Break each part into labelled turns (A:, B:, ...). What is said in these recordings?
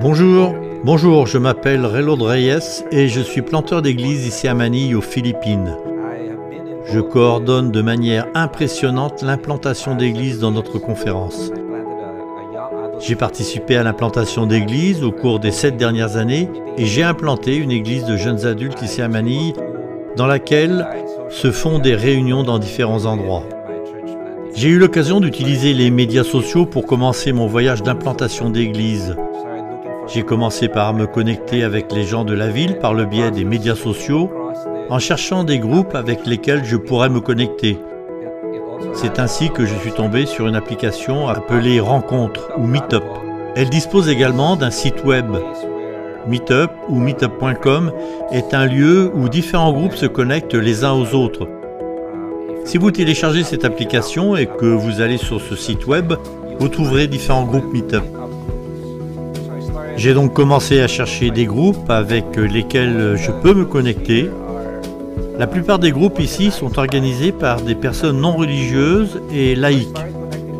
A: Bonjour, bonjour, je m'appelle Raylord Reyes et je suis planteur d'église ici à Manille aux Philippines. Je coordonne de manière impressionnante l'implantation d'églises dans notre conférence. J'ai participé à l'implantation d'églises au cours des sept dernières années et j'ai implanté une église de jeunes adultes ici à Manille dans laquelle se font des réunions dans différents endroits. J'ai eu l'occasion d'utiliser les médias sociaux pour commencer mon voyage d'implantation d'église. J'ai commencé par me connecter avec les gens de la ville par le biais des médias sociaux en cherchant des groupes avec lesquels je pourrais me connecter. C'est ainsi que je suis tombé sur une application appelée Rencontre ou Meetup. Elle dispose également d'un site web. Meetup ou meetup.com est un lieu où différents groupes se connectent les uns aux autres. Si vous téléchargez cette application et que vous allez sur ce site web, vous trouverez différents groupes Meetup. J'ai donc commencé à chercher des groupes avec lesquels je peux me connecter la plupart des groupes ici sont organisés par des personnes non religieuses et laïques.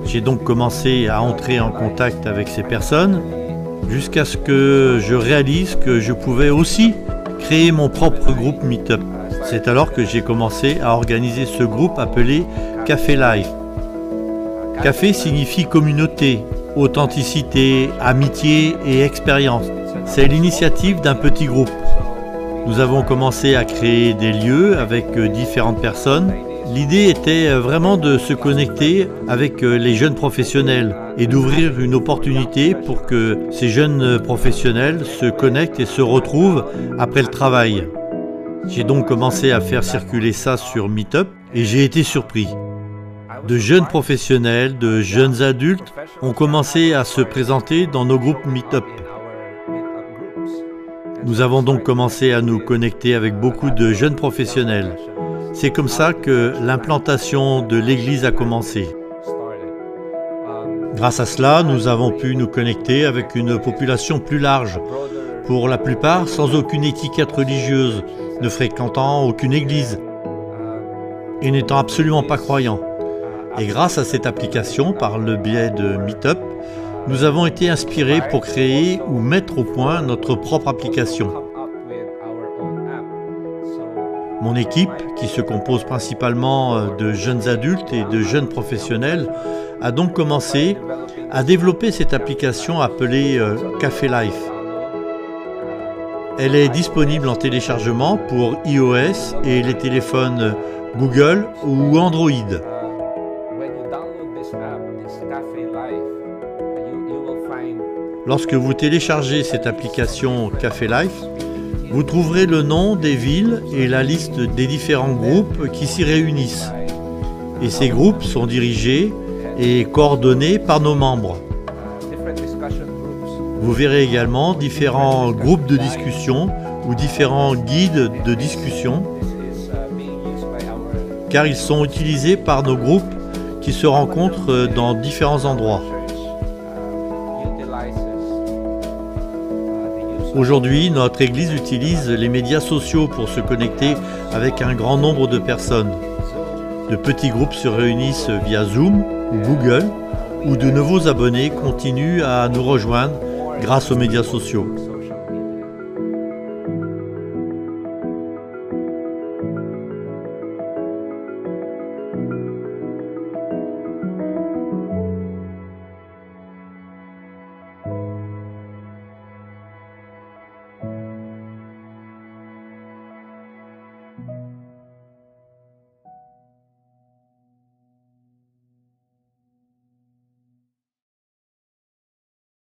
A: J'ai donc commencé à entrer en contact avec ces personnes jusqu'à ce que je réalise que je pouvais aussi créer mon propre groupe Meetup. C'est alors que j'ai commencé à organiser ce groupe appelé Café Life. Café signifie communauté, authenticité, amitié et expérience. C'est l'initiative d'un petit groupe. Nous avons commencé à créer des lieux avec euh, différentes personnes. L'idée était euh, vraiment de se connecter avec euh, les jeunes professionnels et d'ouvrir une opportunité pour que ces jeunes professionnels se connectent et se retrouvent après le travail. J'ai donc commencé à faire circuler ça sur Meetup et j'ai été surpris. De jeunes professionnels, de jeunes adultes ont commencé à se présenter dans nos groupes Meetup. Nous avons donc commencé à nous connecter avec beaucoup de jeunes professionnels. C'est comme ça que l'implantation de l'Église a commencé. Grâce à cela, nous avons pu nous connecter avec une population plus large, pour la plupart sans aucune étiquette religieuse, ne fréquentant aucune église et n'étant absolument pas croyants. Et grâce à cette application, par le biais de Meetup, nous avons été inspirés pour créer ou mettre au point notre propre application. Mon équipe, qui se compose principalement euh, de jeunes adultes et de jeunes professionnels, a donc commencé à développer cette application appelée euh, Café Life. Elle est disponible en téléchargement pour iOS et les téléphones Google ou Android. Lorsque vous téléchargez cette application Café Life, vous trouverez le nom des villes et la liste des différents groupes qui s'y réunissent. Et ces groupes sont dirigés et coordonnés par nos membres. Vous verrez également différents groupes de discussion ou différents guides de discussion car ils sont utilisés par nos groupes qui se rencontrent dans différents endroits. Aujourd'hui, notre Église utilise les médias sociaux pour se connecter avec un grand nombre de personnes. De petits groupes se réunissent via Zoom ou Google, où de nouveaux abonnés continuent à nous rejoindre grâce aux médias sociaux.